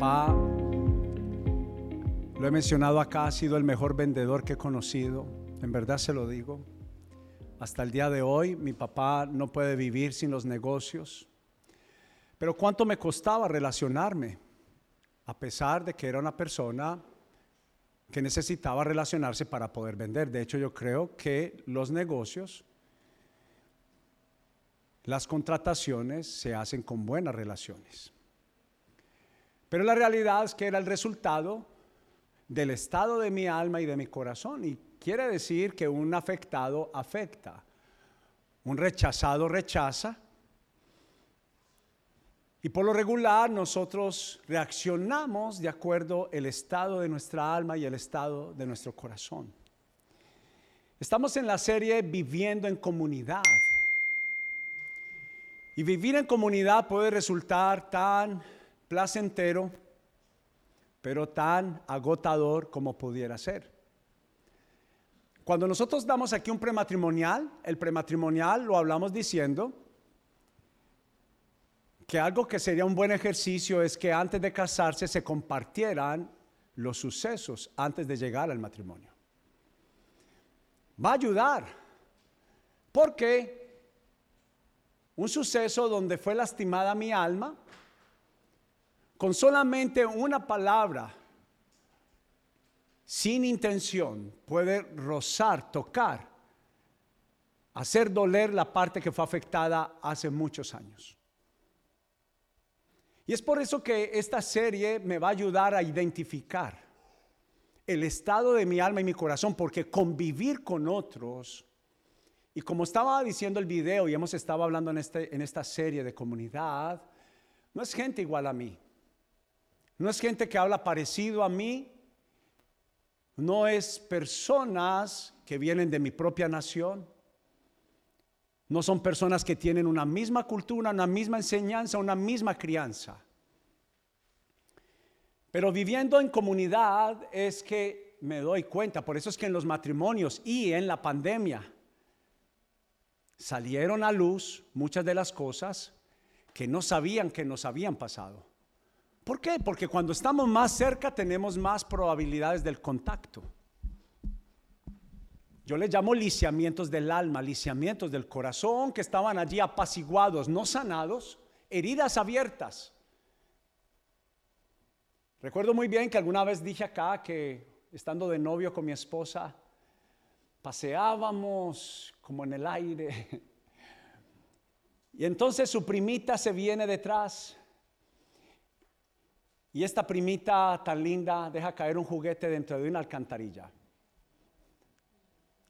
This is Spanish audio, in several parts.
papá, lo he mencionado acá, ha sido el mejor vendedor que he conocido. En verdad se lo digo. Hasta el día de hoy mi papá no puede vivir sin los negocios. Pero cuánto me costaba relacionarme, a pesar de que era una persona que necesitaba relacionarse para poder vender. De hecho, yo creo que los negocios, las contrataciones se hacen con buenas relaciones. Pero la realidad es que era el resultado del estado de mi alma y de mi corazón. Y quiere decir que un afectado afecta, un rechazado rechaza. Y por lo regular nosotros reaccionamos de acuerdo el estado de nuestra alma y el estado de nuestro corazón. Estamos en la serie Viviendo en comunidad. Y vivir en comunidad puede resultar tan placentero, pero tan agotador como pudiera ser. Cuando nosotros damos aquí un prematrimonial, el prematrimonial lo hablamos diciendo que algo que sería un buen ejercicio es que antes de casarse se compartieran los sucesos antes de llegar al matrimonio. Va a ayudar, porque un suceso donde fue lastimada mi alma, con solamente una palabra, sin intención, puede rozar, tocar, hacer doler la parte que fue afectada hace muchos años. Y es por eso que esta serie me va a ayudar a identificar el estado de mi alma y mi corazón, porque convivir con otros, y como estaba diciendo el video y hemos estado hablando en, este, en esta serie de comunidad, no es gente igual a mí. No es gente que habla parecido a mí. No es personas que vienen de mi propia nación. No son personas que tienen una misma cultura, una misma enseñanza, una misma crianza. Pero viviendo en comunidad es que me doy cuenta, por eso es que en los matrimonios y en la pandemia salieron a luz muchas de las cosas que no sabían que nos habían pasado. ¿Por qué? Porque cuando estamos más cerca tenemos más probabilidades del contacto. Yo le llamo lisiamientos del alma, lisiamientos del corazón que estaban allí apaciguados, no sanados, heridas abiertas. Recuerdo muy bien que alguna vez dije acá que estando de novio con mi esposa, paseábamos como en el aire. Y entonces su primita se viene detrás y esta primita tan linda deja caer un juguete dentro de una alcantarilla.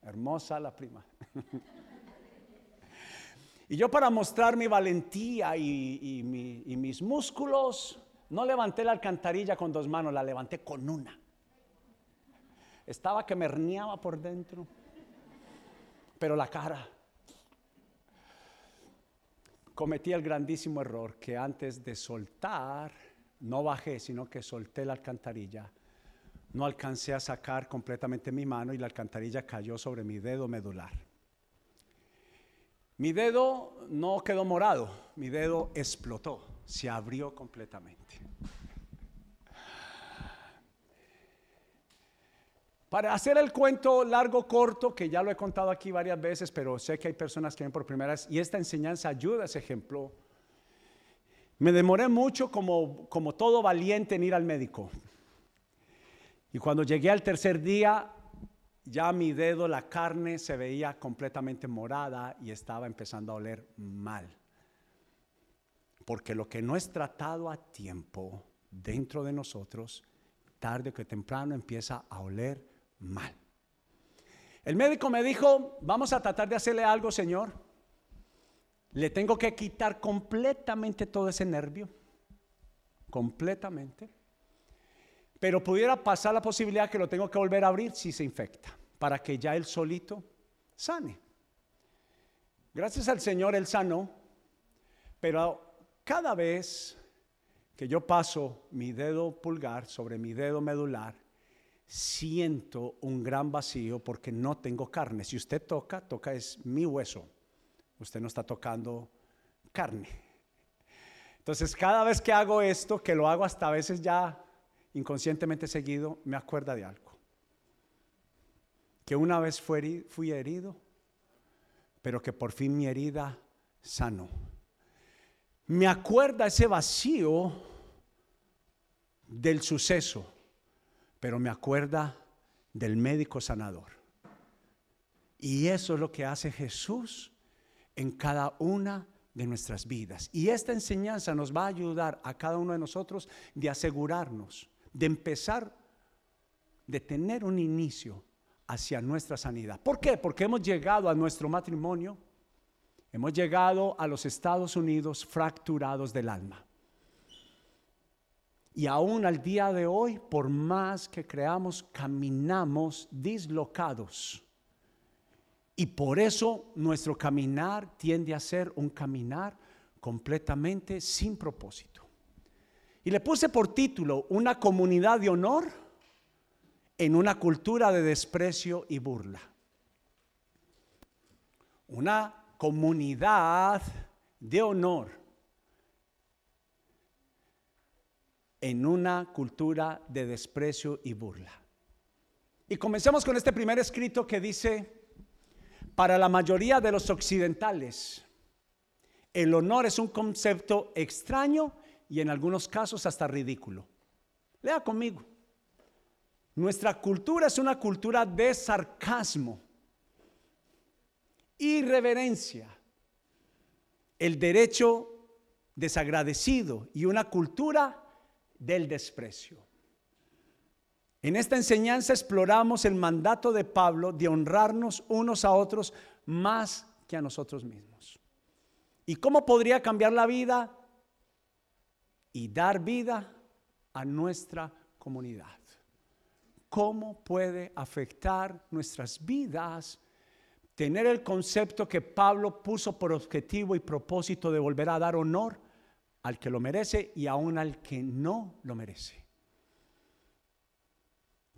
Hermosa la prima. y yo para mostrar mi valentía y, mis músculos, no levanté la alcantarilla con dos manos, la levanté con una. Estaba que me herniaba por dentro, pero la cara. Cometí el grandísimo error que antes de soltar no bajé, sino que solté la alcantarilla. No alcancé a sacar completamente mi mano y la alcantarilla cayó sobre mi dedo medular. Mi dedo no quedó morado, mi dedo explotó, se abrió completamente. Para hacer el cuento largo, corto, que ya lo he contado aquí varias veces, pero sé que hay personas que ven por primera vez, y esta enseñanza ayuda a ese ejemplo me demoré mucho como, todo valiente en ir al médico. Y cuando llegué al tercer día, ya mi dedo, la carne se veía completamente morada y estaba empezando a oler mal. Porque lo que no es tratado a tiempo dentro de nosotros, tarde que temprano empieza a oler mal. El médico me dijo, vamos a tratar de hacerle algo, Señor. Le tengo que quitar completamente todo ese nervio, completamente. Pero pudiera pasar la posibilidad que lo tengo que volver a abrir si se infecta, para que ya él solito sane. Gracias al Señor él sanó, pero cada vez que yo paso mi dedo pulgar sobre mi dedo medular, siento un gran vacío porque no tengo carne. Si usted toca, toca es mi hueso usted no está tocando carne. Entonces, cada vez que hago esto, que lo hago hasta a veces ya inconscientemente seguido, me acuerda de algo. Que una vez fui, herido, pero que por fin mi herida sanó. Me acuerda ese vacío del suceso, pero me acuerda del médico sanador. Y eso es lo que hace Jesús en cada una de nuestras vidas. Y esta enseñanza nos va a ayudar a cada uno de nosotros de asegurarnos, de empezar, de tener un inicio hacia nuestra sanidad. ¿Por qué? Porque hemos llegado a nuestro matrimonio, hemos llegado a los Estados Unidos fracturados del alma. Y aún al día de hoy, por más que creamos, caminamos dislocados y por eso nuestro caminar tiende a ser un caminar completamente sin propósito. Y le puse por título Una comunidad de honor en una cultura de desprecio y burla. Una comunidad de honor en una cultura de desprecio y burla. Y comencemos con este primer escrito que dice, para la mayoría de los occidentales, el honor es un concepto extraño y en algunos casos hasta ridículo. Lea conmigo. Nuestra cultura es una cultura de sarcasmo, irreverencia, el derecho desagradecido y una cultura del desprecio. En esta enseñanza exploramos el mandato de Pablo de honrarnos unos a otros más que a nosotros mismos. ¿Y cómo podría cambiar la vida y dar vida a nuestra comunidad? ¿Cómo puede afectar nuestras vidas tener el concepto que Pablo puso por objetivo y propósito de volver a dar honor al que lo merece y aún al que no lo merece?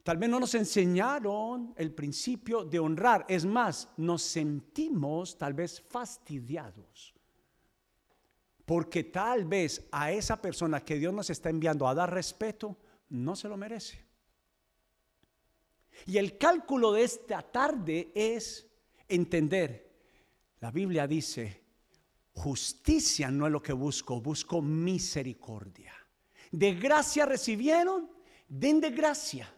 Tal vez no nos enseñaron el principio de honrar. Es más, nos sentimos tal vez fastidiados. Porque tal vez a esa persona que Dios nos está enviando a dar respeto, no se lo merece. Y el cálculo de esta tarde es entender. La Biblia dice, justicia no es lo que busco, busco misericordia. De gracia recibieron, den de gracia.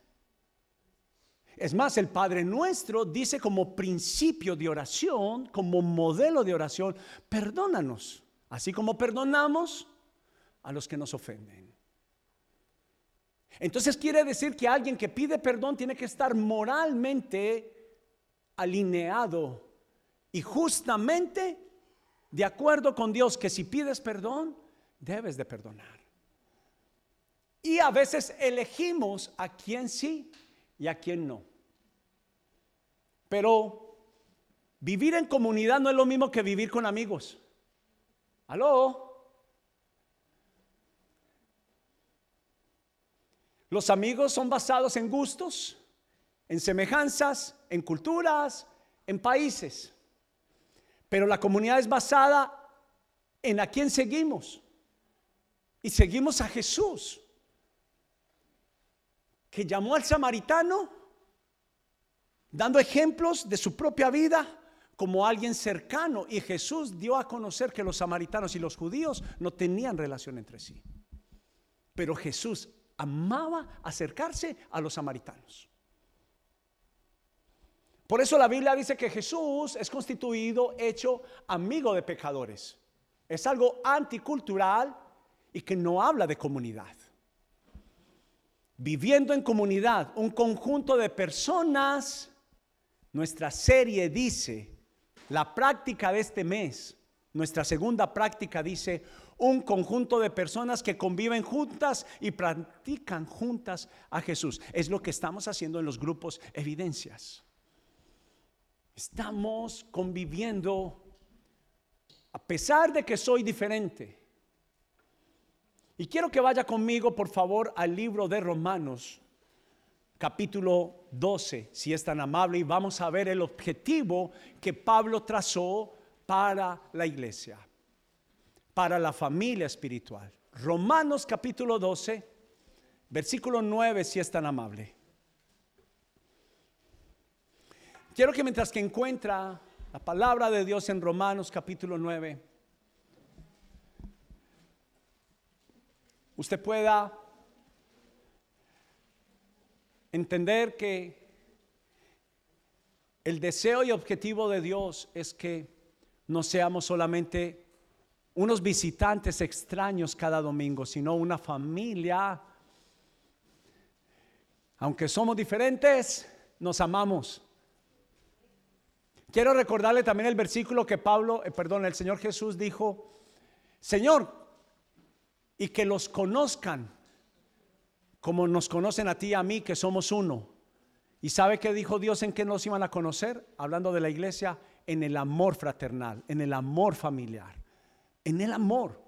Es más, el Padre nuestro dice como principio de oración, como modelo de oración, perdónanos, así como perdonamos a los que nos ofenden. Entonces quiere decir que alguien que pide perdón tiene que estar moralmente alineado y justamente de acuerdo con Dios que si pides perdón, debes de perdonar. Y a veces elegimos a quién sí y a quién no. Pero vivir en comunidad no es lo mismo que vivir con amigos. ¿Aló? Los amigos son basados en gustos, en semejanzas, en culturas, en países. Pero la comunidad es basada en a quién seguimos. Y seguimos a Jesús que llamó al samaritano dando ejemplos de su propia vida como alguien cercano. Y Jesús dio a conocer que los samaritanos y los judíos no tenían relación entre sí. Pero Jesús amaba acercarse a los samaritanos. Por eso la Biblia dice que Jesús es constituido, hecho amigo de pecadores. Es algo anticultural y que no habla de comunidad viviendo en comunidad, un conjunto de personas, nuestra serie dice, la práctica de este mes, nuestra segunda práctica dice, un conjunto de personas que conviven juntas y practican juntas a Jesús. Es lo que estamos haciendo en los grupos evidencias. Estamos conviviendo a pesar de que soy diferente y quiero que vaya conmigo, por favor, al libro de Romanos, capítulo 12, si es tan amable, y vamos a ver el objetivo que Pablo trazó para la iglesia. para la familia espiritual. Romanos capítulo 12, versículo 9, si es tan amable. Quiero que mientras que encuentra la palabra de Dios en Romanos capítulo 9, usted pueda entender que el deseo y objetivo de Dios es que no seamos solamente unos visitantes extraños cada domingo, sino una familia. Aunque somos diferentes, nos amamos. Quiero recordarle también el versículo que Pablo, eh, perdón, el Señor Jesús dijo, Señor, y que los conozcan como nos conocen a ti y a mí, que somos uno. ¿Y sabe qué dijo Dios en qué nos iban a conocer? Hablando de la iglesia, en el amor fraternal, en el amor familiar, en el amor.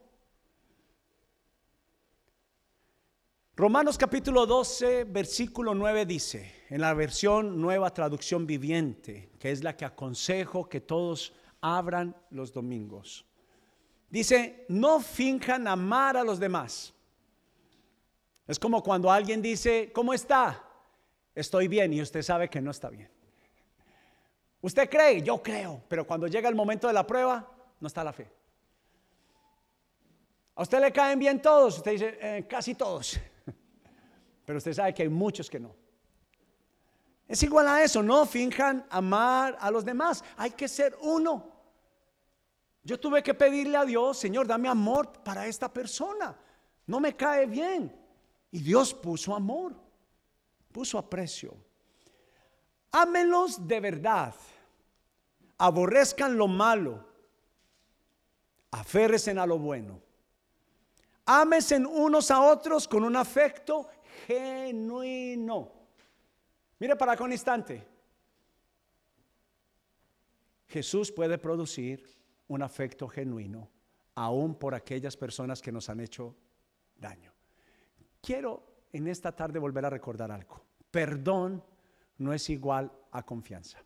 Romanos capítulo 12, versículo 9 dice, en la versión nueva traducción viviente, que es la que aconsejo que todos abran los domingos. Dice, no finjan amar a los demás. Es como cuando alguien dice, ¿cómo está? Estoy bien y usted sabe que no está bien. Usted cree, yo creo, pero cuando llega el momento de la prueba, no está la fe. A usted le caen bien todos, usted dice, eh, casi todos. Pero usted sabe que hay muchos que no. Es igual a eso, no finjan amar a los demás. Hay que ser uno. Yo tuve que pedirle a Dios, Señor, dame amor para esta persona. No me cae bien. Y Dios puso amor, puso aprecio. Ámelos de verdad. Aborrezcan lo malo. Aférresen a lo bueno. Ámesen unos a otros con un afecto genuino. Mire para acá un instante. Jesús puede producir un afecto genuino aún por aquellas personas que nos han hecho daño. Quiero en esta tarde volver a recordar algo. Perdón no es igual a confianza.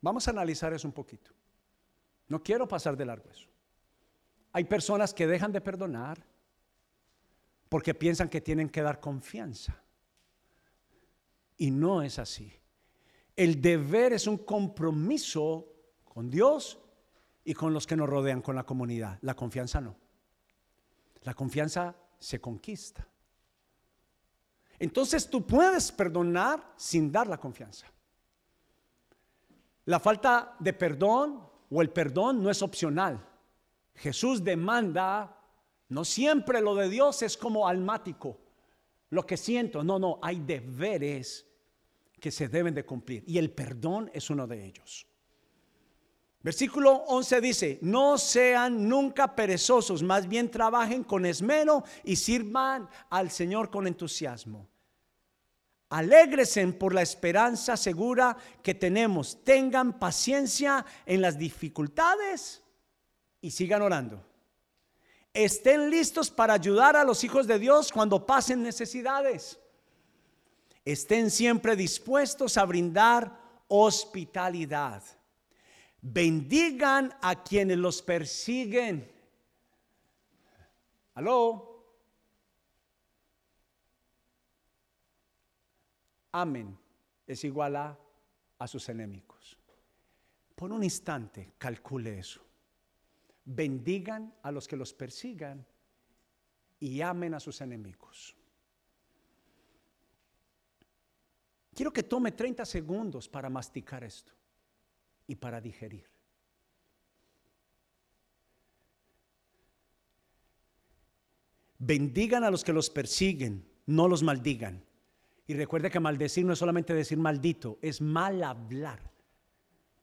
Vamos a analizar eso un poquito. No quiero pasar de largo eso. Hay personas que dejan de perdonar porque piensan que tienen que dar confianza. Y no es así. El deber es un compromiso con Dios y con los que nos rodean, con la comunidad. La confianza no. La confianza se conquista. Entonces tú puedes perdonar sin dar la confianza. La falta de perdón o el perdón no es opcional. Jesús demanda no siempre lo de Dios es como almático, lo que siento. No, no, hay deberes que se deben de cumplir y el perdón es uno de ellos. Versículo 11 dice, no sean nunca perezosos, más bien trabajen con esmero y sirvan al Señor con entusiasmo. Alégresen por la esperanza segura que tenemos. Tengan paciencia en las dificultades y sigan orando estén listos para ayudar a los hijos de Dios cuando pasen necesidades. Estén siempre dispuestos a brindar hospitalidad. Bendigan a quienes los persiguen. ¿Aló? Amén es igual a, a sus enemigos. Por un instante, calcule eso bendigan a los que los persigan y amen a sus enemigos. Quiero que tome 30 segundos para masticar esto y para digerir. Bendigan a los que los persiguen, no los maldigan. Y recuerde que maldecir no es solamente decir maldito, es mal hablar.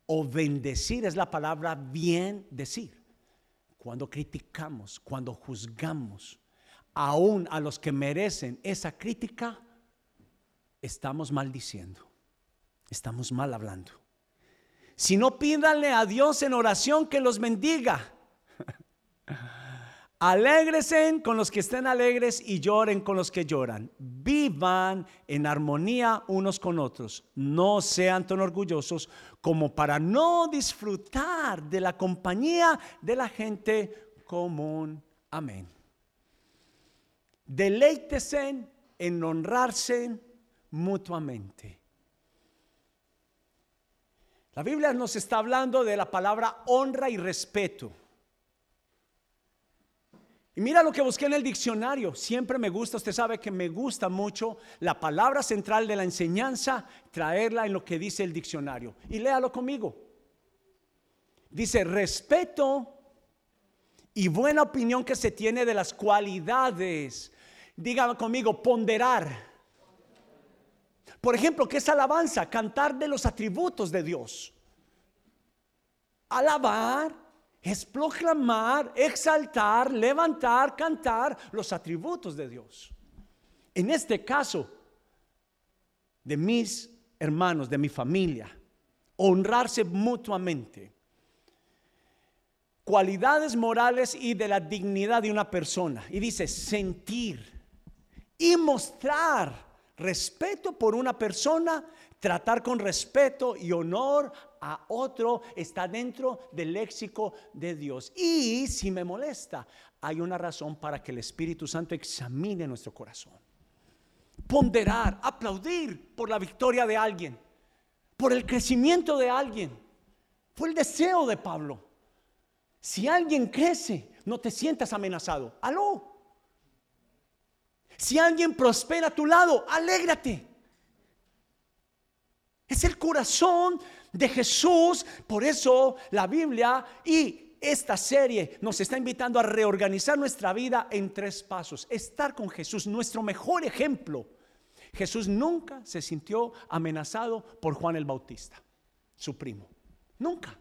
O bendecir es la palabra bien decir cuando criticamos, cuando juzgamos, aún a los que merecen esa crítica, estamos maldiciendo, estamos mal hablando. Si no pídanle a Dios en oración que los bendiga. Alégresen con los que estén alegres y lloren con los que lloran. Vivan en armonía unos con otros. No sean tan orgullosos como para no disfrutar de la compañía de la gente común. Amén. Deleítesen en honrarse mutuamente. La Biblia nos está hablando de la palabra honra y respeto. Y mira lo que busqué en el diccionario. Siempre me gusta, usted sabe que me gusta mucho la palabra central de la enseñanza, traerla en lo que dice el diccionario. Y léalo conmigo. Dice respeto y buena opinión que se tiene de las cualidades. Dígalo conmigo, ponderar. Por ejemplo, ¿qué es alabanza? Cantar de los atributos de Dios. Alabar es proclamar, exaltar, levantar, cantar los atributos de Dios. En este caso, de mis hermanos, de mi familia, honrarse mutuamente. Cualidades morales y de la dignidad de una persona. Y dice, sentir y mostrar respeto por una persona, tratar con respeto y honor a otro está dentro del léxico de Dios. Y si me molesta, hay una razón para que el Espíritu Santo examine nuestro corazón. Ponderar, aplaudir por la victoria de alguien, por el crecimiento de alguien. Fue el deseo de Pablo. Si alguien crece, no te sientas amenazado. Aló. Si alguien prospera a tu lado, alégrate. Es el corazón de Jesús. Por eso la Biblia y esta serie nos está invitando a reorganizar nuestra vida en tres pasos. Estar con Jesús, nuestro mejor ejemplo. Jesús nunca se sintió amenazado por Juan el Bautista, su primo. Nunca.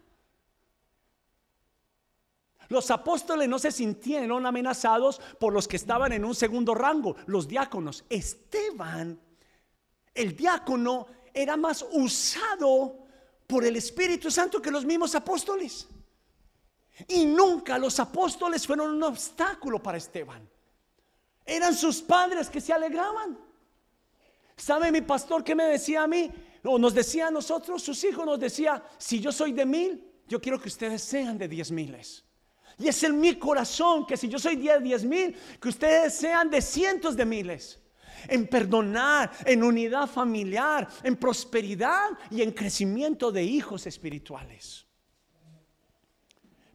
Los apóstoles no se sintieron amenazados por los que estaban en un segundo rango, los diáconos. Esteban, el diácono, era más usado por el Espíritu Santo que los mismos apóstoles. Y nunca los apóstoles fueron un obstáculo para Esteban. Eran sus padres que se alegraban. ¿Sabe mi pastor que me decía a mí? O nos decía a nosotros, sus hijos nos decía, si yo soy de mil, yo quiero que ustedes sean de diez miles. Y es en mi corazón que si yo soy de diez mil, que ustedes sean de cientos de miles en perdonar, en unidad familiar, en prosperidad y en crecimiento de hijos espirituales.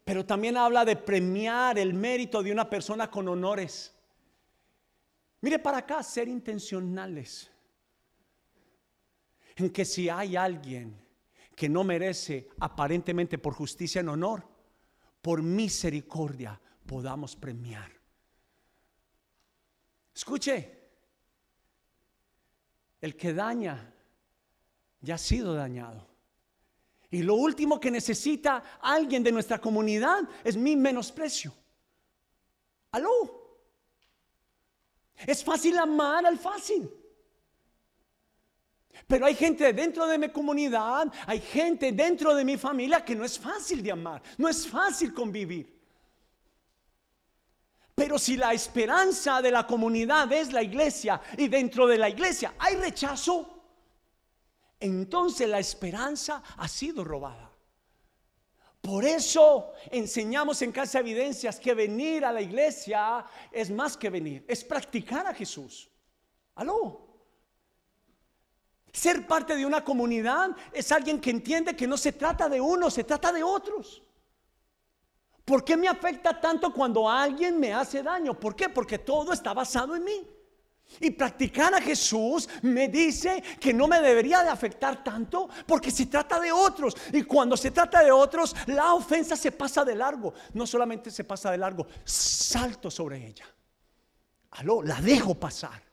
Pero también habla de premiar el mérito de una persona con honores. Mire para acá, ser intencionales. En que si hay alguien que no merece aparentemente por justicia en honor, por misericordia podamos premiar. Escuche, el que daña ya ha sido dañado. Y lo último que necesita alguien de nuestra comunidad es mi menosprecio. Aló. Es fácil amar al fácil. Pero hay gente dentro de mi comunidad, hay gente dentro de mi familia que no es fácil de amar, no es fácil convivir. Pero si la esperanza de la comunidad es la iglesia y dentro de la iglesia hay rechazo, entonces la esperanza ha sido robada. Por eso enseñamos en Casa Evidencias que venir a la iglesia es más que venir, es practicar a Jesús. Aló. Ser parte de una comunidad es alguien que entiende que no se trata de uno, se trata de otros. ¿Por qué me afecta tanto cuando alguien me hace daño? ¿Por qué? Porque todo está basado en mí. Y practicar a Jesús me dice que no me debería de afectar tanto porque se trata de otros. Y cuando se trata de otros, la ofensa se pasa de largo. No solamente se pasa de largo, salto sobre ella. Aló, la dejo pasar.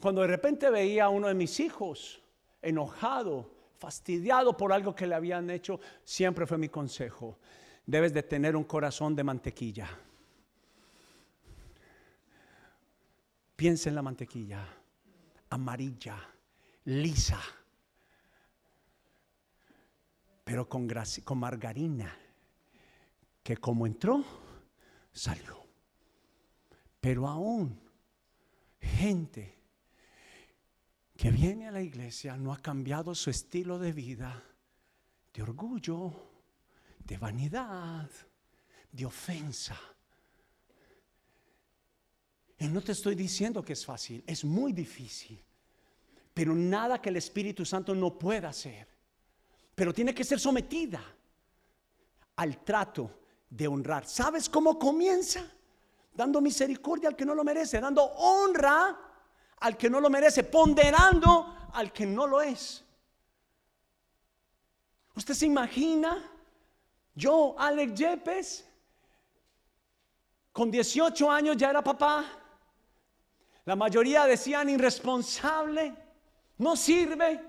Cuando de repente veía a uno de mis hijos enojado, fastidiado por algo que le habían hecho, siempre fue mi consejo debes de tener un corazón de mantequilla. Piensa en la mantequilla, amarilla, lisa, pero con, con margarina, que como entró, salió. Pero aún gente que viene a la iglesia no ha cambiado su estilo de vida, de orgullo, de vanidad, de ofensa. Y no te estoy diciendo que es fácil, es muy difícil, pero nada que el Espíritu Santo no pueda hacer. Pero tiene que ser sometida al trato de honrar. ¿Sabes cómo comienza? Dando misericordia al que no lo merece, dando honra al que no lo merece, ponderando al que no lo es. ¿Usted se imagina? Yo, Alex Yepes, con 18 años ya era papá. La mayoría decían irresponsable, no sirve.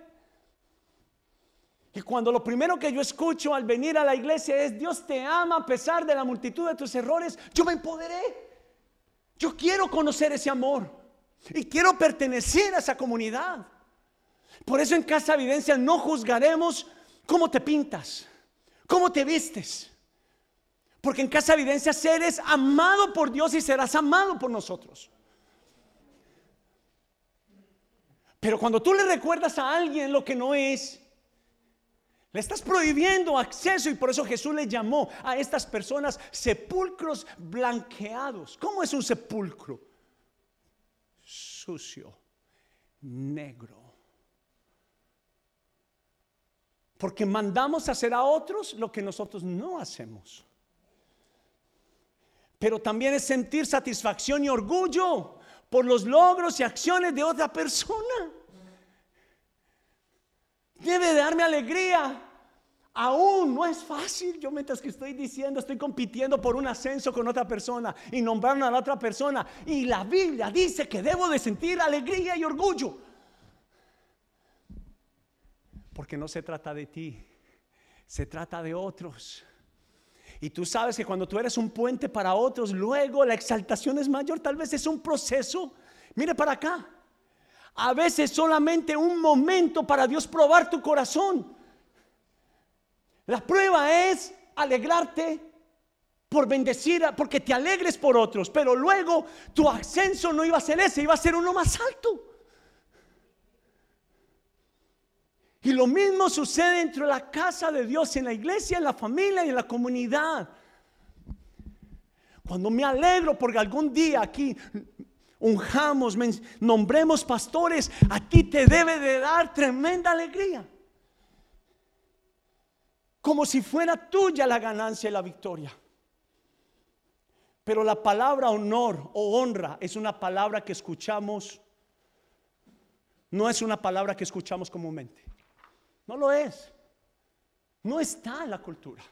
Y cuando lo primero que yo escucho al venir a la iglesia es Dios te ama a pesar de la multitud de tus errores, yo me empoderé. Yo quiero conocer ese amor y quiero pertenecer a esa comunidad. Por eso en Casa Evidencia no juzgaremos cómo te pintas, cómo te vistes. Porque en Casa Evidencia eres amado por Dios y serás amado por nosotros. Pero cuando tú le recuerdas a alguien lo que no es, le estás prohibiendo acceso y por eso Jesús le llamó a estas personas sepulcros blanqueados. ¿Cómo es un sepulcro? Sucio, negro. Porque mandamos hacer a otros lo que nosotros no hacemos. Pero también es sentir satisfacción y orgullo por los logros y acciones de otra persona. Debe darme alegría. Aún no es fácil. Yo mientras que estoy diciendo, estoy compitiendo por un ascenso con otra persona y nombraron a la otra persona. Y la Biblia dice que debo de sentir alegría y orgullo. Porque no se trata de ti, se trata de otros. Y tú sabes que cuando tú eres un puente para otros, luego la exaltación es mayor. Tal vez es un proceso. Mire para acá. A veces solamente un momento para Dios probar tu corazón. La prueba es alegrarte por bendecir, porque te alegres por otros, pero luego tu ascenso no iba a ser ese, iba a ser uno más alto. Y lo mismo sucede dentro de la casa de Dios, en la iglesia, en la familia y en la comunidad. Cuando me alegro porque algún día aquí unjamos, nombremos pastores, a ti te debe de dar tremenda alegría. Como si fuera tuya la ganancia y la victoria. Pero la palabra honor o honra es una palabra que escuchamos, no es una palabra que escuchamos comúnmente. No lo es. No está en la cultura.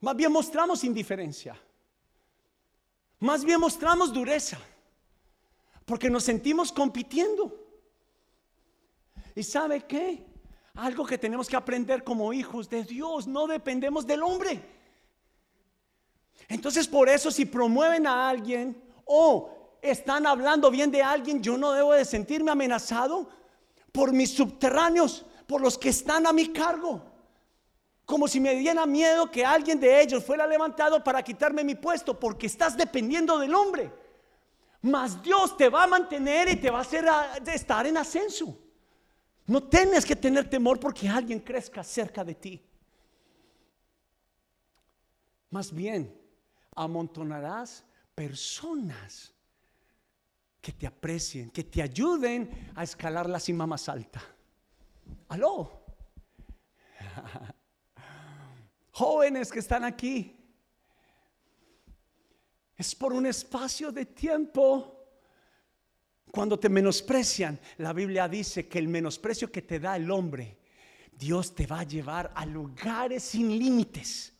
Más bien mostramos indiferencia. Más bien mostramos dureza. Porque nos sentimos compitiendo. ¿Y sabe qué? Algo que tenemos que aprender como hijos de Dios. No dependemos del hombre. Entonces por eso si promueven a alguien o están hablando bien de alguien, yo no debo de sentirme amenazado por mis subterráneos, por los que están a mi cargo. Como si me diera miedo que alguien de ellos fuera levantado para quitarme mi puesto, porque estás dependiendo del hombre. Mas Dios te va a mantener y te va a hacer estar en ascenso. No tienes que tener temor porque alguien crezca cerca de ti. Más bien, amontonarás personas que te aprecien, que te ayuden a escalar la cima más alta. Aló. Jóvenes que están aquí. Es por un espacio de tiempo. Cuando te menosprecian, la Biblia dice que el menosprecio que te da el hombre, Dios te va a llevar a lugares sin límites.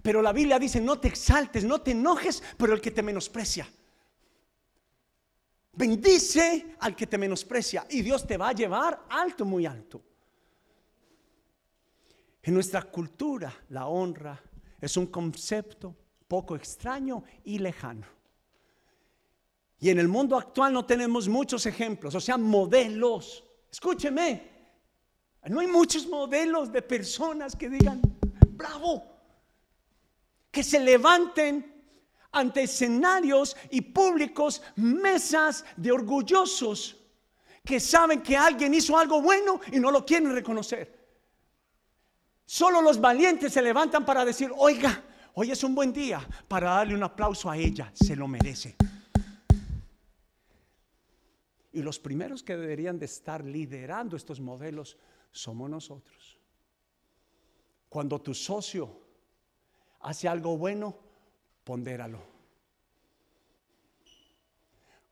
Pero la Biblia dice, no te exaltes, no te enojes, pero el que te menosprecia. Bendice al que te menosprecia y Dios te va a llevar alto, muy alto. En nuestra cultura, la honra es un concepto poco extraño y lejano. Y en el mundo actual no tenemos muchos ejemplos, o sea, modelos. Escúcheme, no hay muchos modelos de personas que digan, bravo. que se levanten ante escenarios y públicos mesas de orgullosos que saben que alguien hizo algo bueno y no lo quieren reconocer. Solo los valientes se levantan para decir, oiga, hoy es un buen día para darle un aplauso a ella, se lo merece. Y los primeros que deberían de estar liderando estos modelos somos nosotros. Cuando tu socio hace algo bueno, pondéralo.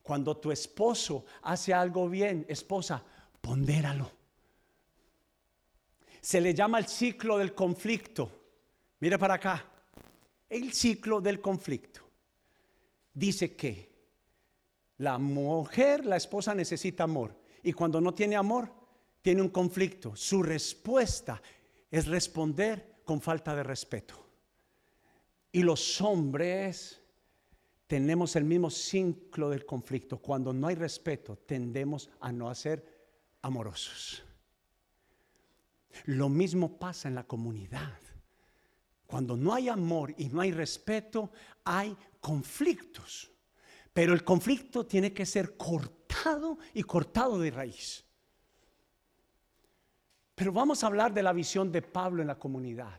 Cuando tu esposo hace algo bien, esposa, pondéralo. Se le llama el ciclo del conflicto. Mire para acá. El ciclo del conflicto. Dice que la mujer, la esposa necesita amor. Y cuando no tiene amor, tiene un conflicto. Su respuesta es responder con falta de respeto. Y los hombres tenemos el mismo ciclo del conflicto. Cuando no hay respeto, tendemos a no ser amorosos. Lo mismo pasa en la comunidad. Cuando no hay amor y no hay respeto, hay conflictos. Pero el conflicto tiene que ser cortado y cortado de raíz. Pero vamos a hablar de la visión de Pablo en la comunidad.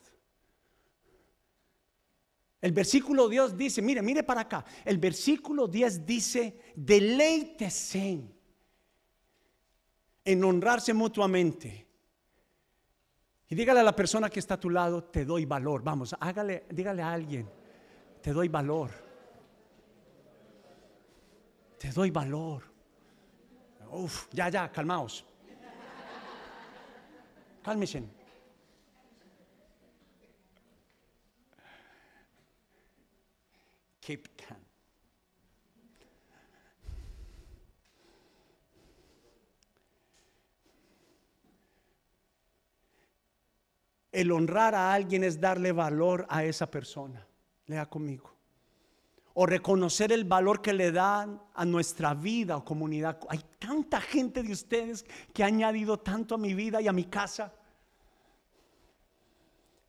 El versículo 10 dice, mire, mire para acá. El versículo 10 dice, deleítese en honrarse mutuamente. Y dígale a la persona que está a tu lado, te doy valor. Vamos, hágale, dígale a alguien, te doy valor. Te doy valor. Uf, ya, ya, calmaos. Cálmese. Calm. El honrar a alguien es darle valor a esa persona. Lea conmigo o reconocer el valor que le dan a nuestra vida o comunidad. Hay tanta gente de ustedes que ha añadido tanto a mi vida y a mi casa.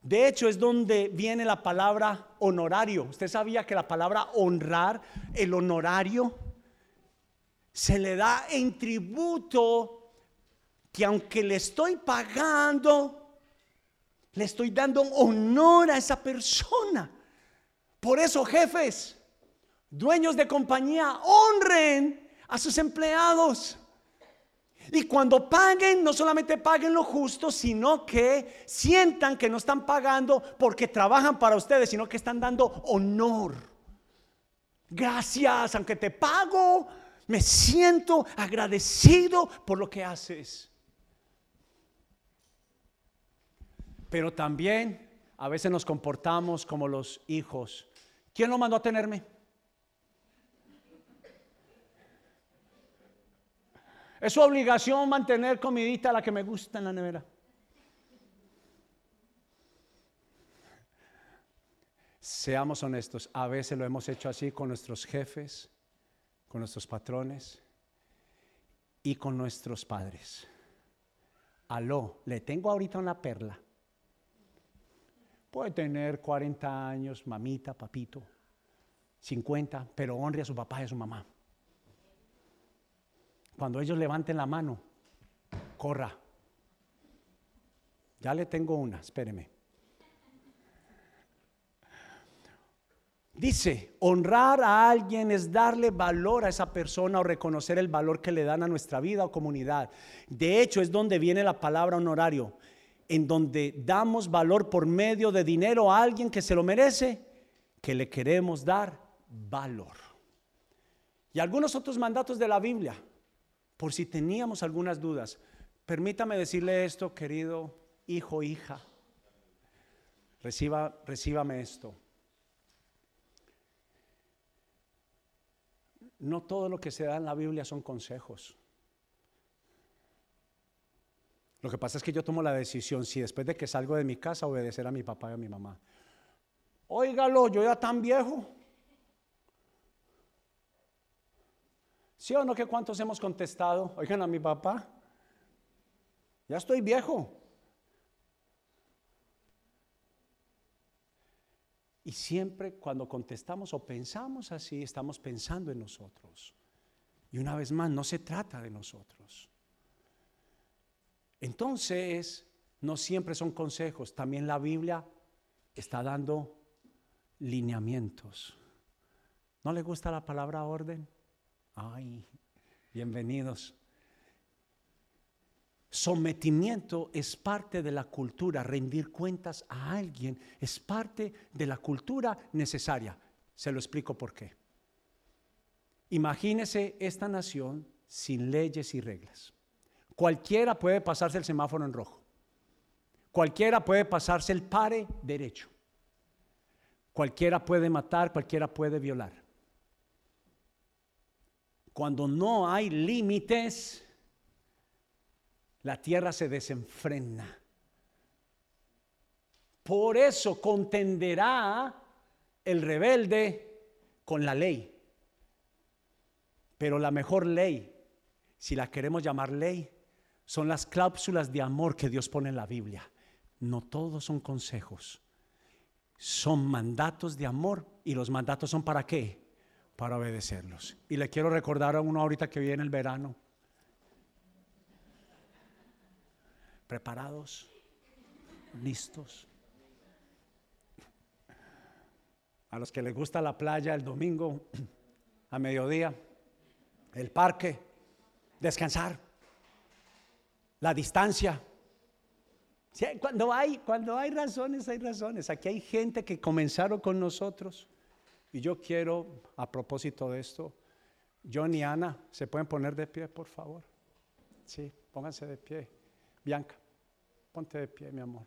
De hecho, es donde viene la palabra honorario. Usted sabía que la palabra honrar, el honorario, se le da en tributo que aunque le estoy pagando, le estoy dando honor a esa persona. Por eso, jefes, dueños de compañía, honren a sus empleados. Y cuando paguen, no solamente paguen lo justo, sino que sientan que no están pagando porque trabajan para ustedes, sino que están dando honor. Gracias, aunque te pago, me siento agradecido por lo que haces. Pero también a veces nos comportamos como los hijos. ¿Quién lo mandó a tenerme? Es su obligación mantener comidita la que me gusta en la nevera. Seamos honestos, a veces lo hemos hecho así con nuestros jefes, con nuestros patrones y con nuestros padres. Aló, le tengo ahorita una perla. Puede tener 40 años, mamita, papito, 50, pero honre a su papá y a su mamá. Cuando ellos levanten la mano, corra. Ya le tengo una, espéreme. Dice, honrar a alguien es darle valor a esa persona o reconocer el valor que le dan a nuestra vida o comunidad. De hecho, es donde viene la palabra honorario, en donde damos valor por medio de dinero a alguien que se lo merece, que le queremos dar valor. Y algunos otros mandatos de la Biblia por si teníamos algunas dudas. Permítame decirle esto, querido hijo, hija. Reciba, recíbame esto. No todo lo que se da en la Biblia son consejos. Lo que pasa es que yo tomo la decisión si después de que salgo de mi casa obedecer a mi papá y a mi mamá. Óigalo, yo ya tan viejo. ¿Sí o no que cuántos hemos contestado? Oigan a mi papá, ya estoy viejo. Y siempre cuando contestamos o pensamos así, estamos pensando en nosotros. Y una vez más, no se trata de nosotros. Entonces, no siempre son consejos, también la Biblia está dando lineamientos. ¿No le gusta la palabra orden? Ay, bienvenidos. Sometimiento es parte de la cultura, rendir cuentas a alguien es parte de la cultura necesaria. Se lo explico por qué. Imagínese esta nación sin leyes y reglas. Cualquiera puede pasarse el semáforo en rojo. Cualquiera puede pasarse el pare derecho. Cualquiera puede matar, cualquiera puede violar. Cuando no hay límites, la tierra se desenfrena. Por eso contenderá el rebelde con la ley. Pero la mejor ley, si la queremos llamar ley, son las cláusulas de amor que Dios pone en la Biblia. No todos son consejos, son mandatos de amor y los mandatos son para qué? Para obedecerlos. Y le quiero recordar a uno ahorita que viene el verano. ¿Preparados? ¿Listos? A los que les gusta la playa el domingo a mediodía, el parque, descansar, la distancia. cuando, hay, cuando hay razones, hay razones. Aquí hay gente que comenzaron con nosotros. Y yo quiero, a propósito de esto, John y Ana, ¿se pueden poner de pie, por favor? Sí, pónganse de pie. Bianca, ponte de pie, mi amor.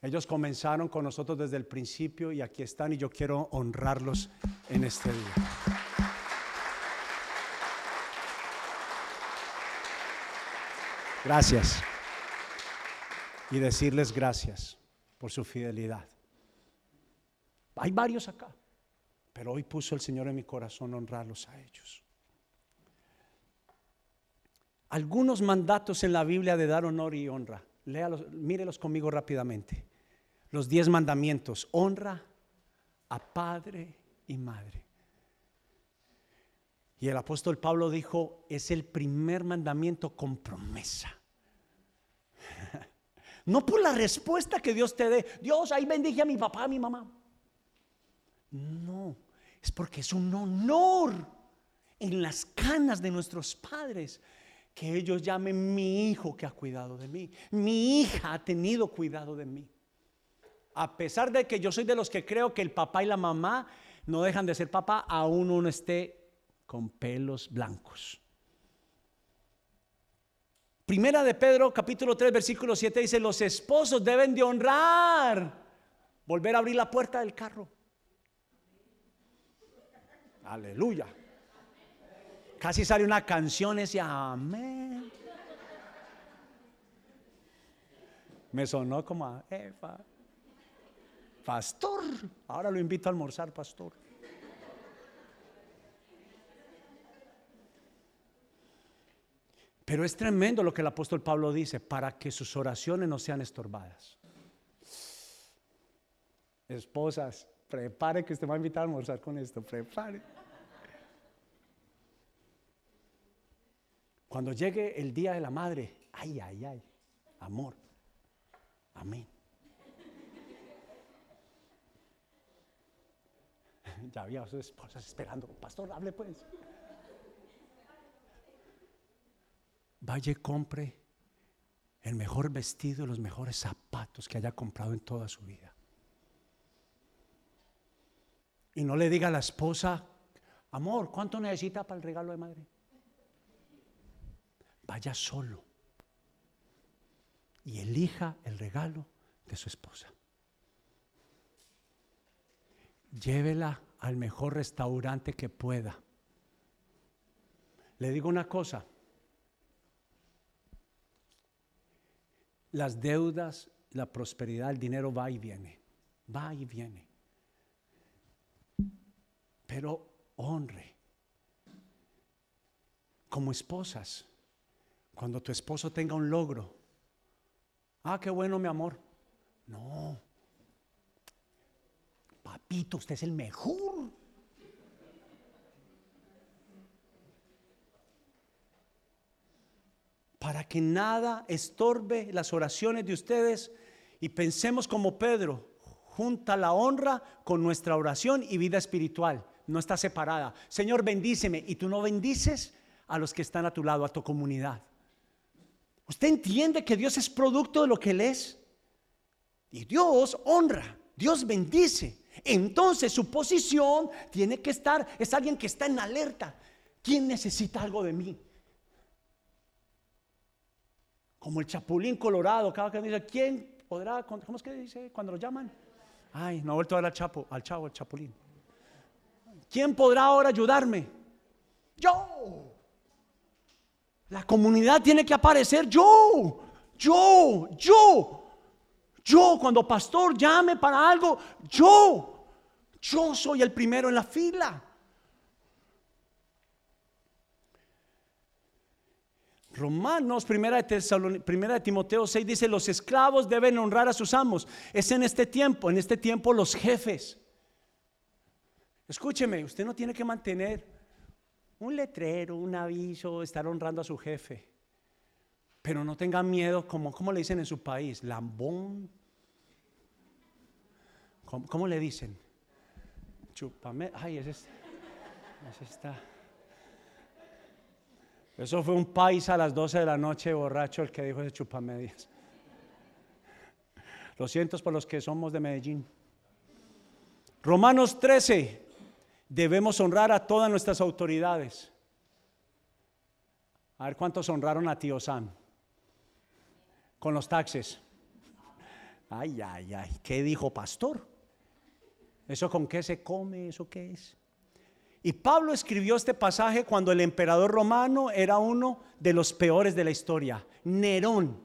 Ellos comenzaron con nosotros desde el principio y aquí están y yo quiero honrarlos en este día. Gracias. Y decirles gracias por su fidelidad. Hay varios acá, pero hoy puso el Señor en mi corazón honrarlos a ellos. Algunos mandatos en la Biblia de dar honor y honra. Léalos, mírelos conmigo rápidamente. Los diez mandamientos. Honra a padre y madre. Y el apóstol Pablo dijo, es el primer mandamiento con promesa. No por la respuesta que Dios te dé. Dios, ahí bendiga a mi papá, a mi mamá. No, es porque es un honor en las canas de nuestros padres que ellos llamen mi hijo que ha cuidado de mí. Mi hija ha tenido cuidado de mí. A pesar de que yo soy de los que creo que el papá y la mamá no dejan de ser papá, aún uno esté con pelos blancos. Primera de Pedro, capítulo 3, versículo 7 dice, los esposos deben de honrar, volver a abrir la puerta del carro. Aleluya. Casi sale una canción ese amén. Me sonó como a Eva. Pastor, ahora lo invito a almorzar, pastor. Pero es tremendo lo que el apóstol Pablo dice, para que sus oraciones no sean estorbadas. Esposas, prepare que usted va a invitar a almorzar con esto, prepare. Cuando llegue el día de la madre, ay, ay, ay, amor, amén. Ya había sus esposas esperando, pastor, hable pues. vaya y compre el mejor vestido, los mejores zapatos que haya comprado en toda su vida. Y no le diga a la esposa, amor, ¿cuánto necesita para el regalo de madre? Vaya solo y elija el regalo de su esposa. Llévela al mejor restaurante que pueda. Le digo una cosa, las deudas, la prosperidad, el dinero va y viene, va y viene. Pero honre. Como esposas, cuando tu esposo tenga un logro, ah, qué bueno mi amor. No. papito, usted es el mejor. Para que nada estorbe las oraciones de ustedes y pensemos como Pedro, junta la honra con nuestra oración y vida espiritual. No está separada. Señor, bendíceme. Y tú no bendices a los que están a tu lado, a tu comunidad. Usted entiende que Dios es producto de lo que Él es. Y Dios honra, Dios bendice. Entonces su posición tiene que estar, es alguien que está en alerta. ¿Quién necesita algo de mí? Como el chapulín colorado, cada vez dice, ¿quién podrá? ¿Cómo es que dice cuando lo llaman? Ay, no ha vuelto a ver al chapo, al chavo, al chapulín. ¿Quién podrá ahora ayudarme? Yo. La comunidad tiene que aparecer yo, yo, yo. Yo, cuando pastor llame para algo, yo, yo soy el primero en la fila. Romanos, primera de, primera de Timoteo 6 dice, los esclavos deben honrar a sus amos. Es en este tiempo, en este tiempo los jefes. Escúcheme, usted no tiene que mantener un letrero, un aviso, estar honrando a su jefe. Pero no tenga miedo, como, le dicen en su país, lambón. ¿Cómo, le dicen? Chupame. Ay, ese, ese está. Eso fue un país a las 12 de la noche borracho el que dijo ese chupamedias. Lo siento por los que somos de Medellín. Romanos 13. Debemos honrar a todas nuestras autoridades. A ver cuántos honraron a tío Sam con los taxes. Ay, ay, ay. ¿Qué dijo pastor? ¿Eso con qué se come? ¿Eso qué es? Y Pablo escribió este pasaje cuando el emperador romano era uno de los peores de la historia. Nerón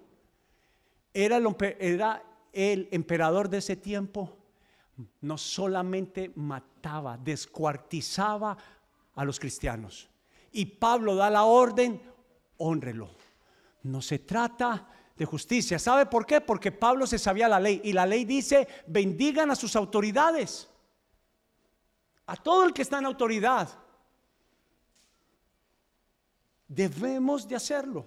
era el, emperador de ese tiempo. No solamente descuartizaba a los cristianos. Y Pablo da la orden, honrelo. No se trata de justicia. ¿Sabe por qué? Porque Pablo se sabía la ley y la ley dice, bendigan a sus autoridades a todo el que está en autoridad. Debemos de hacerlo.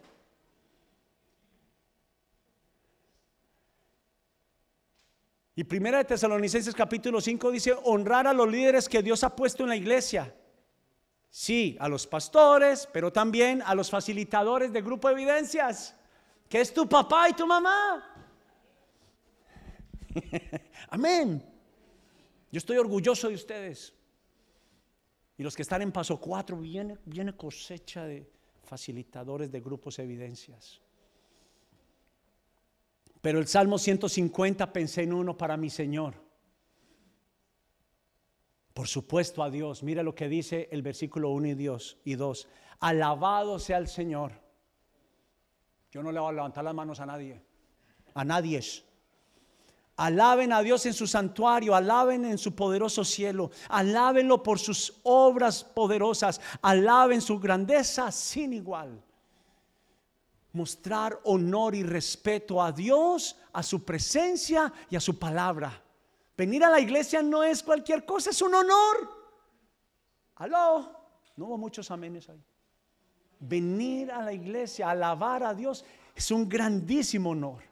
Y primera de Tesalonicenses capítulo 5 dice, honrar a los líderes que Dios ha puesto en la iglesia. Sí, a los pastores, pero también a los facilitadores de grupo de evidencias, que es tu papá y tu mamá. Amén. Yo estoy orgulloso de ustedes. Y los que están en paso 4, viene, viene cosecha de facilitadores de grupos evidencias. Pero el Salmo 150 pensé en uno para mi Señor. Por supuesto a Dios. Mira lo que dice el versículo 1 y Dios y 2. Alabado sea el Señor. Yo no le voy a levantar las manos a nadie. A nadie. Alaben a Dios en su santuario, alaben en su poderoso cielo, alábenlo por sus obras poderosas, alaben su grandeza sin igual. Mostrar honor y respeto a Dios, a su presencia y a su palabra. Venir a la iglesia no es cualquier cosa, es un honor. Aló, no hubo muchos amenes ahí. Venir a la iglesia, alabar a Dios, es un grandísimo honor.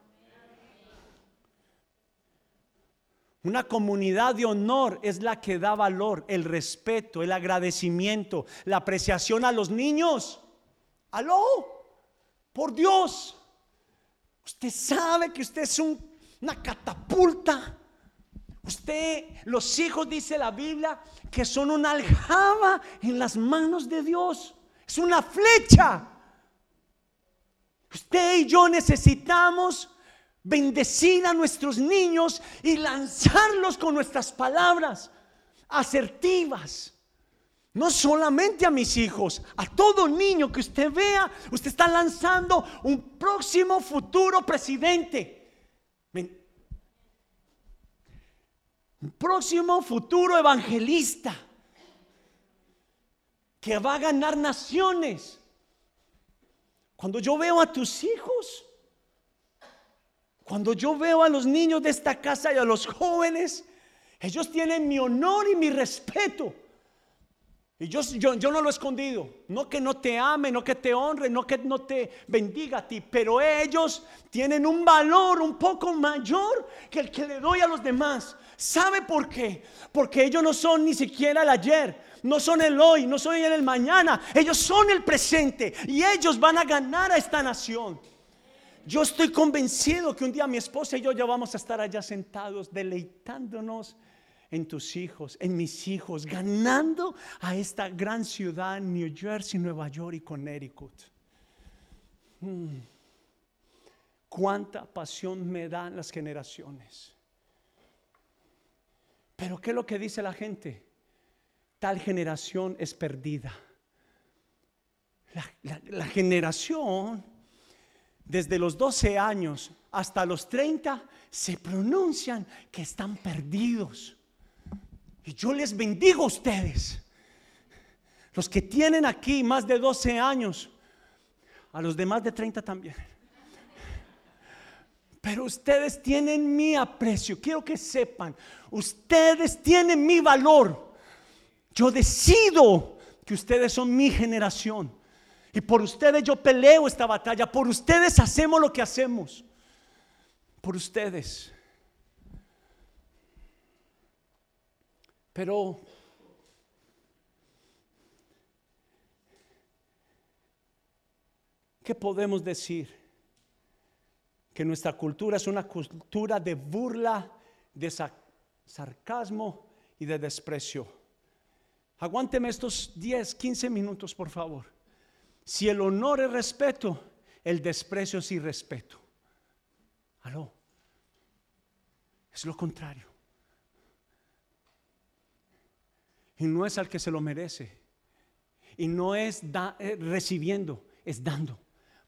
Una comunidad de honor es la que da valor, el respeto, el agradecimiento, la apreciación a los niños. Aló, por Dios. Usted sabe que usted es una catapulta. Usted, los hijos, dice la Biblia, que son una aljaba en las manos de Dios. Es una flecha. Usted y yo necesitamos bendecir a nuestros niños y lanzarlos con nuestras palabras asertivas. No solamente a mis hijos, a todo niño que usted vea, usted está lanzando un próximo futuro presidente. Un próximo futuro evangelista que va a ganar naciones. Cuando yo veo a tus hijos, cuando yo veo a los niños de esta casa y a los jóvenes Ellos tienen mi honor y mi respeto. Y yo, no lo he escondido. No que no te ame, no que te honre, no que no te bendiga a ti. Pero ellos tienen un valor un poco mayor que el que le doy a los demás. ¿Sabe por qué? Porque ellos no son ni siquiera el ayer. No son el hoy, no son el mañana. Ellos son el presente. Y ellos van a ganar a esta nación. Yo estoy convencido que un día mi esposa y yo ya vamos a estar allá sentados deleitándonos en tus hijos, en mis hijos, ganando a esta gran ciudad, New Jersey, Nueva York y Connecticut. Hmm. Cuánta pasión me dan las generaciones. Pero ¿qué es lo que dice la gente? Tal generación es perdida. La, la generación desde los 12 años hasta los 30 se pronuncian que están perdidos. Y yo les bendigo a ustedes. Los que tienen aquí más de 12 años, a los de más de 30 también. Pero ustedes tienen mi aprecio. Quiero que sepan, ustedes tienen mi valor. Yo decido que ustedes son mi generación. Y por ustedes yo peleo esta batalla. Por ustedes hacemos lo que hacemos. Por ustedes. Pero ¿qué podemos decir? Que nuestra cultura es una cultura de burla, de sarcasmo y de desprecio. Aguánteme estos 10, 15 minutos, por favor. Si el honor es respeto, el desprecio es irrespeto. Aló. Es lo contrario. Y no es al que se lo merece. Y no es eh, recibiendo, es dando.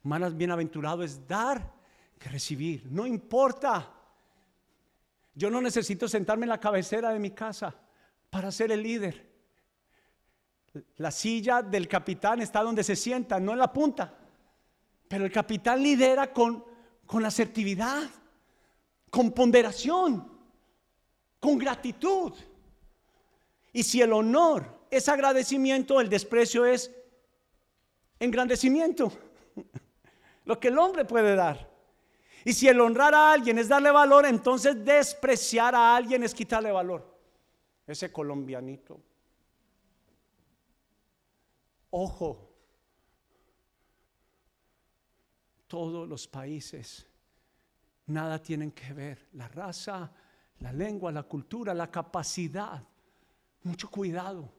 Más bienaventurado es dar que recibir. No importa. Yo no necesito sentarme en la cabecera de mi casa para ser el líder. La silla del capitán está donde se sienta, no en la punta. Pero el capitán lidera con, con asertividad, con ponderación, con gratitud. Y si el honor es agradecimiento, el desprecio es engrandecimiento. Lo que el hombre puede dar. Y si el honrar a alguien es darle valor, entonces despreciar a alguien es quitarle valor. Ese colombianito. Ojo. Todos los países nada tienen que ver. La raza, la lengua, la cultura, la capacidad mucho cuidado,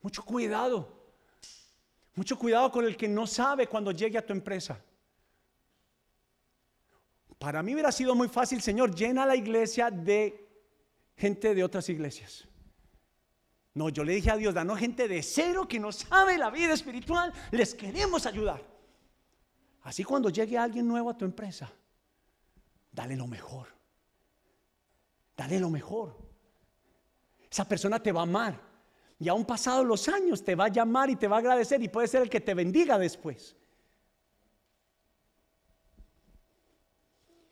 mucho cuidado. Mucho cuidado con el que no sabe cuando llegue a tu empresa. Para mí hubiera sido muy fácil, Señor, llena la iglesia de gente de otras iglesias. No, yo le dije a Dios, danos gente de cero que no sabe la vida espiritual, les queremos ayudar. Así cuando llegue alguien nuevo a tu empresa, dale lo mejor. Dale lo mejor. Esa persona te va a amar. Y aún pasados los años te va a llamar y te va a agradecer y puede ser el que te bendiga después.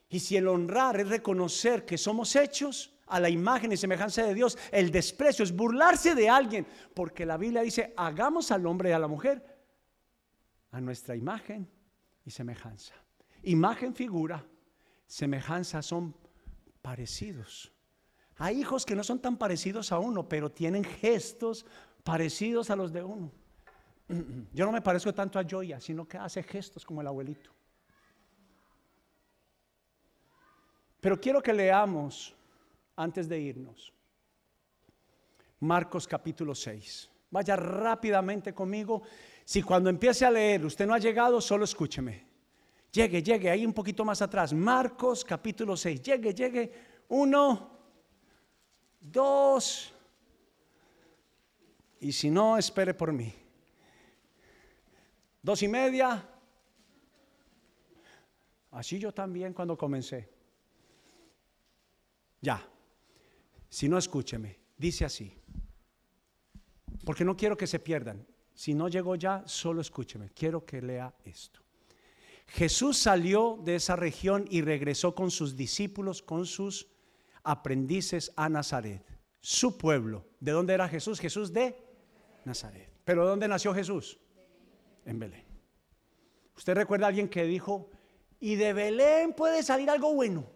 Y si el honrar es reconocer que somos hechos a la imagen y semejanza de Dios, el desprecio es burlarse de alguien, porque la Biblia dice, hagamos al hombre y a la mujer a nuestra imagen y semejanza. Imagen, figura, semejanza son parecidos. Hay hijos que no son tan parecidos a uno, pero tienen gestos parecidos a los de uno. Yo no me parezco tanto a Joya, sino que hace gestos como el abuelito. Pero quiero que leamos, antes de irnos, Marcos capítulo 6. Vaya rápidamente conmigo. Si cuando empiece a leer usted no ha llegado, solo escúcheme. Llegue, llegue, ahí un poquito más atrás. Marcos capítulo 6. Llegue, llegue. Uno, dos, y si no, espere por mí. Dos y media. Así yo también cuando comencé. Ya. Si no, escúcheme. Dice así. Porque no quiero que se pierdan. Si no llegó ya, solo escúcheme. Quiero que lea esto. Jesús salió de esa región y regresó con sus discípulos, con sus aprendices a Nazaret, su pueblo. ¿De dónde era Jesús? Jesús de Nazaret. ¿Pero dónde nació Jesús? En Belén. ¿Usted recuerda a alguien que dijo, y de Belén puede salir algo bueno?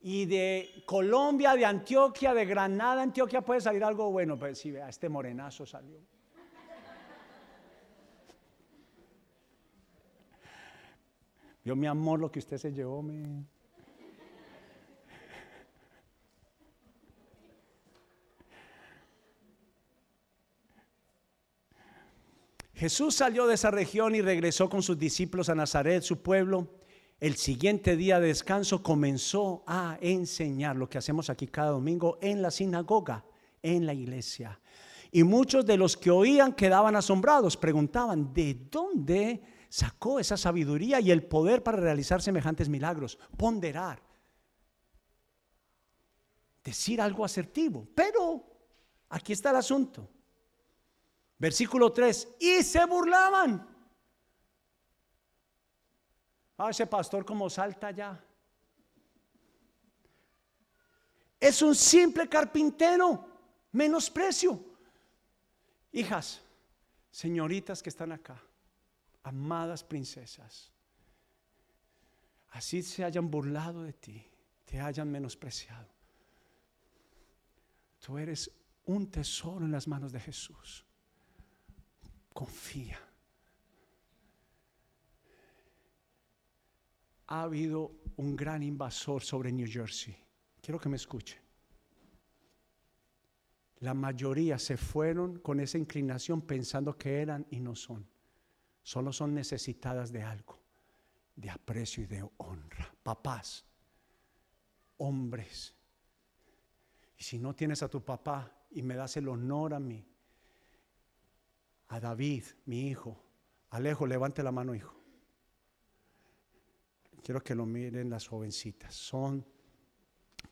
Y de Colombia, de Antioquia, de Granada, Antioquia puede salir algo bueno. Pues sí, vea, este morenazo salió. Yo, mi amor, lo que usted se llevó, me... Jesús salió de esa región y regresó con sus discípulos a Nazaret, su pueblo. El siguiente día de descanso comenzó a enseñar lo que hacemos aquí cada domingo en la sinagoga, en la iglesia. Y muchos de los que oían quedaban asombrados, preguntaban, ¿de dónde sacó esa sabiduría y el poder para realizar semejantes milagros? Ponderar, decir algo asertivo. Pero aquí está el asunto. Versículo 3, y se burlaban. Ah, ese pastor como salta ya. Es un simple carpintero, menosprecio. Hijas, señoritas que están acá, amadas princesas, así se hayan burlado de ti, te hayan menospreciado. Tú eres un tesoro en las manos de Jesús confía. Ha habido un gran invasor sobre New Jersey. Quiero que me escuche. La mayoría se fueron con esa inclinación pensando que eran y no son. Solo son necesitadas de algo, de aprecio y de honra. Papás, hombres. Y si no tienes a tu papá y me das el honor a mí, a David, mi hijo. Alejo, levante la mano, hijo. Quiero que lo miren las jovencitas. Son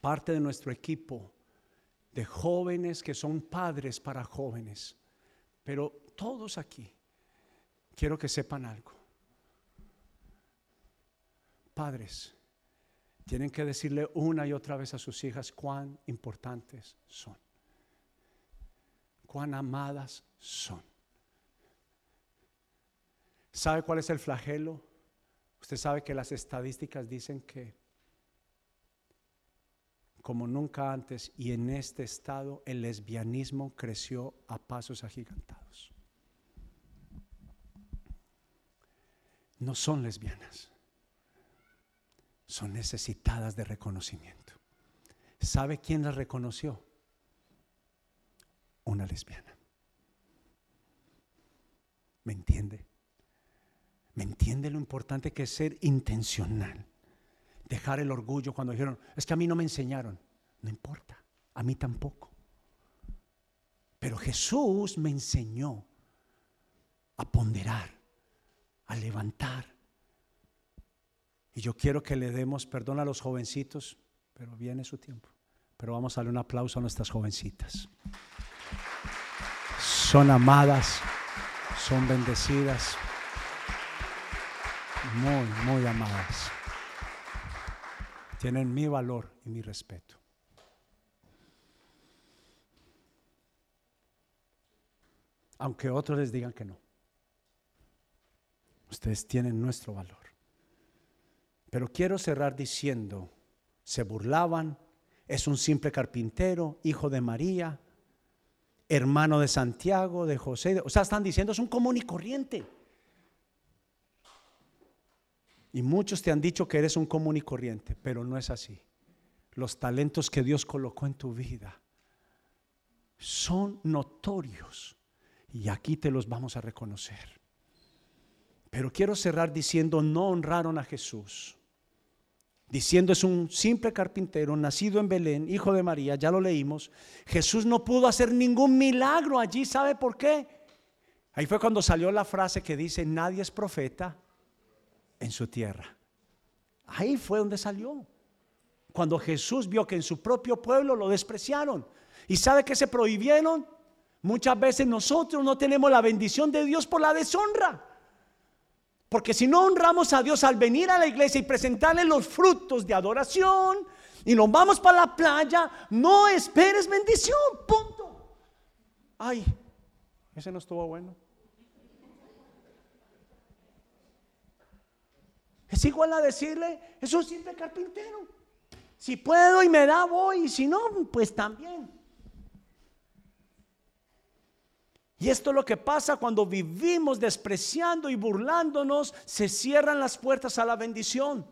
parte de nuestro equipo de jóvenes que son padres para jóvenes. Pero todos aquí, quiero que sepan algo. Padres, tienen que decirle una y otra vez a sus hijas cuán importantes son, cuán amadas son. ¿Sabe cuál es el flagelo? Usted sabe que las estadísticas dicen que como nunca antes y en este estado el lesbianismo creció a pasos agigantados. No son lesbianas, son necesitadas de reconocimiento. ¿Sabe quién las reconoció? Una lesbiana. ¿Me entiende? ¿Me entiende lo importante que es ser intencional? Dejar el orgullo cuando dijeron, es que a mí no me enseñaron. No importa, a mí tampoco. Pero Jesús me enseñó a ponderar, a levantar. Y yo quiero que le demos perdón a los jovencitos, pero viene su tiempo. Pero vamos a darle un aplauso a nuestras jovencitas. Son amadas, son bendecidas muy, muy amadas. Tienen mi valor y mi respeto. Aunque otros les digan que no. Ustedes tienen nuestro valor. Pero quiero cerrar diciendo, se burlaban, es un simple carpintero, hijo de María, hermano de Santiago, de José. O sea, están diciendo, es un común y corriente. Y muchos te han dicho que eres un común y corriente, pero no es así. Los talentos que Dios colocó en tu vida son notorios y aquí te los vamos a reconocer. Pero quiero cerrar diciendo, no honraron a Jesús. Diciendo es un simple carpintero, nacido en Belén, hijo de María, ya lo leímos. Jesús no pudo hacer ningún milagro allí, ¿sabe por qué? Ahí fue cuando salió la frase que dice, nadie es profeta en su tierra. Ahí fue donde salió. Cuando Jesús vio que en su propio pueblo lo despreciaron. ¿Y sabe que se prohibieron? Muchas veces nosotros no tenemos la bendición de Dios por la deshonra. Porque si no honramos a Dios al venir a la iglesia y presentarle los frutos de adoración, y nos vamos para la playa, no esperes bendición, punto. Ay, ese no estuvo bueno. Es igual a decirle, es un simple carpintero. Si puedo y me da, voy, y si no, pues también. Y esto es lo que pasa cuando vivimos despreciando y burlándonos, se cierran las puertas a la bendición.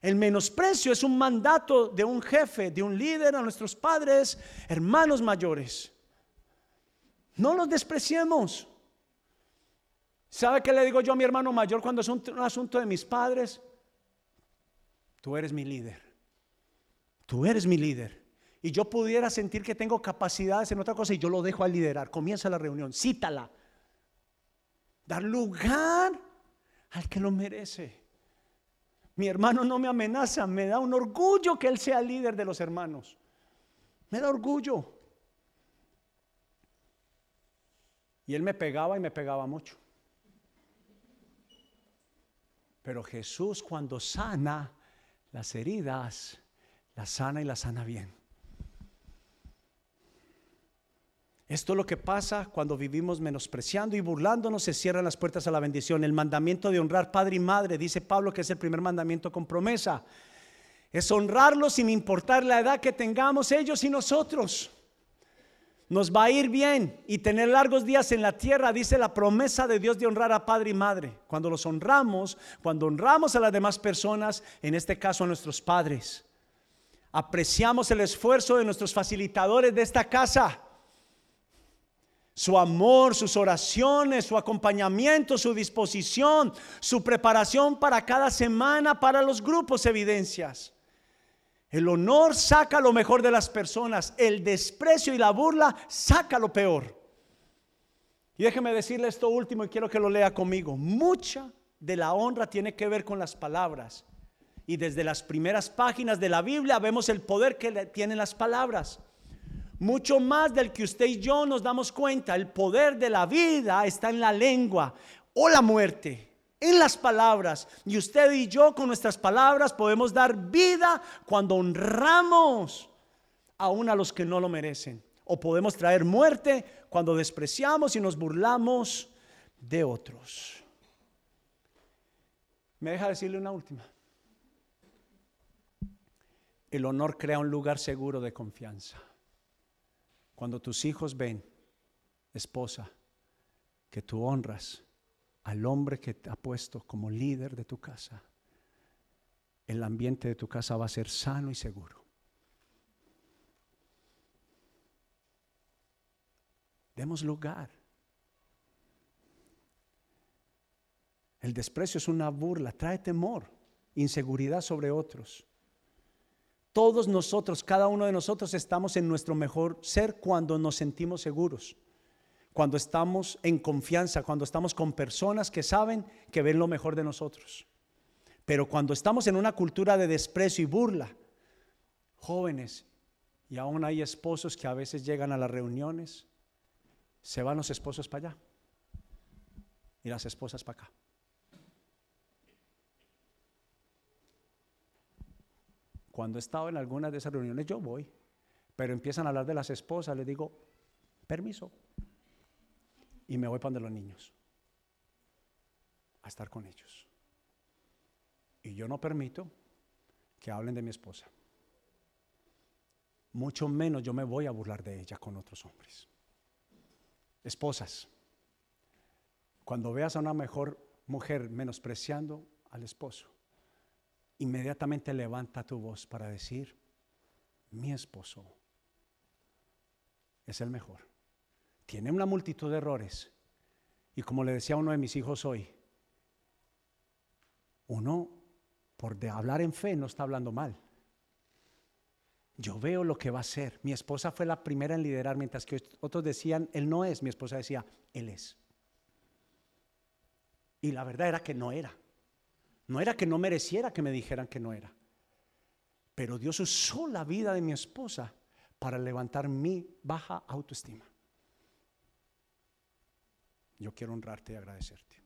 El menosprecio es un mandato de un jefe, de un líder a nuestros padres, hermanos mayores. No los despreciemos. ¿Sabe qué le digo yo a mi hermano mayor cuando es un, asunto de mis padres? Tú eres mi líder. Tú eres mi líder. Y yo pudiera sentir que tengo capacidades en otra cosa y yo lo dejo a liderar. Comienza la reunión, cítala. Dar lugar al que lo merece. Mi hermano no me amenaza, me da un orgullo que él sea líder de los hermanos. Me da orgullo. Y él me pegaba y me pegaba mucho. Pero Jesús cuando sana las heridas, las sana y las sana bien. Esto es lo que pasa cuando vivimos menospreciando y burlándonos, se cierran las puertas a la bendición. El mandamiento de honrar padre y madre, dice Pablo que es el primer mandamiento con promesa. Es honrarlos sin importar la edad que tengamos ellos y nosotros. Nos va a ir bien y tener largos días en la tierra, dice la promesa de Dios de honrar a padre y madre. Cuando los honramos, cuando honramos a las demás personas, en este caso a nuestros padres, apreciamos el esfuerzo de nuestros facilitadores de esta casa su amor, sus oraciones, su acompañamiento, su disposición, su preparación para cada semana, para los grupos evidencias. El honor saca lo mejor de las personas, el desprecio y la burla saca lo peor. Y déjeme decirle esto último y quiero que lo lea conmigo. Mucha de la honra tiene que ver con las palabras. Y desde las primeras páginas de la Biblia vemos el poder que tienen las palabras. Mucho más del que usted y yo nos damos cuenta. El poder de la vida está en la lengua o la muerte, en las palabras. Y usted y yo con nuestras palabras podemos dar vida cuando honramos aún a los que no lo merecen. O podemos traer muerte cuando despreciamos y nos burlamos de otros. Me deja decirle una última. El honor crea un lugar seguro de confianza. Cuando tus hijos ven, esposa, que tú honras al hombre que te ha puesto como líder de tu casa, el ambiente de tu casa va a ser sano y seguro. Demos lugar. El desprecio es una burla, trae temor, inseguridad sobre otros. Todos nosotros, cada uno de nosotros estamos en nuestro mejor ser cuando nos sentimos seguros, cuando estamos en confianza, cuando estamos con personas que saben que ven lo mejor de nosotros. Pero cuando estamos en una cultura de desprecio y burla, jóvenes, y aún hay esposos que a veces llegan a las reuniones, se van los esposos para allá y las esposas para acá. Cuando he estado en algunas de esas reuniones, yo voy, pero empiezan a hablar de las esposas, les digo, permiso, y me voy para donde los niños, a estar con ellos. Y yo no permito que hablen de mi esposa. Mucho menos yo me voy a burlar de ella con otros hombres. Esposas, cuando veas a una mejor mujer menospreciando al esposo, inmediatamente levanta tu voz para decir, mi esposo es el mejor. Tiene una multitud de errores. Y como le decía a uno de mis hijos hoy, uno por de hablar en fe no está hablando mal. Yo veo lo que va a ser. Mi esposa fue la primera en liderar, mientras que otros decían, él no es. Mi esposa decía, él es. Y la verdad era que no era. No era que no mereciera que me dijeran que no era. Pero Dios usó la vida de mi esposa para levantar mi baja autoestima. Yo quiero honrarte y agradecerte.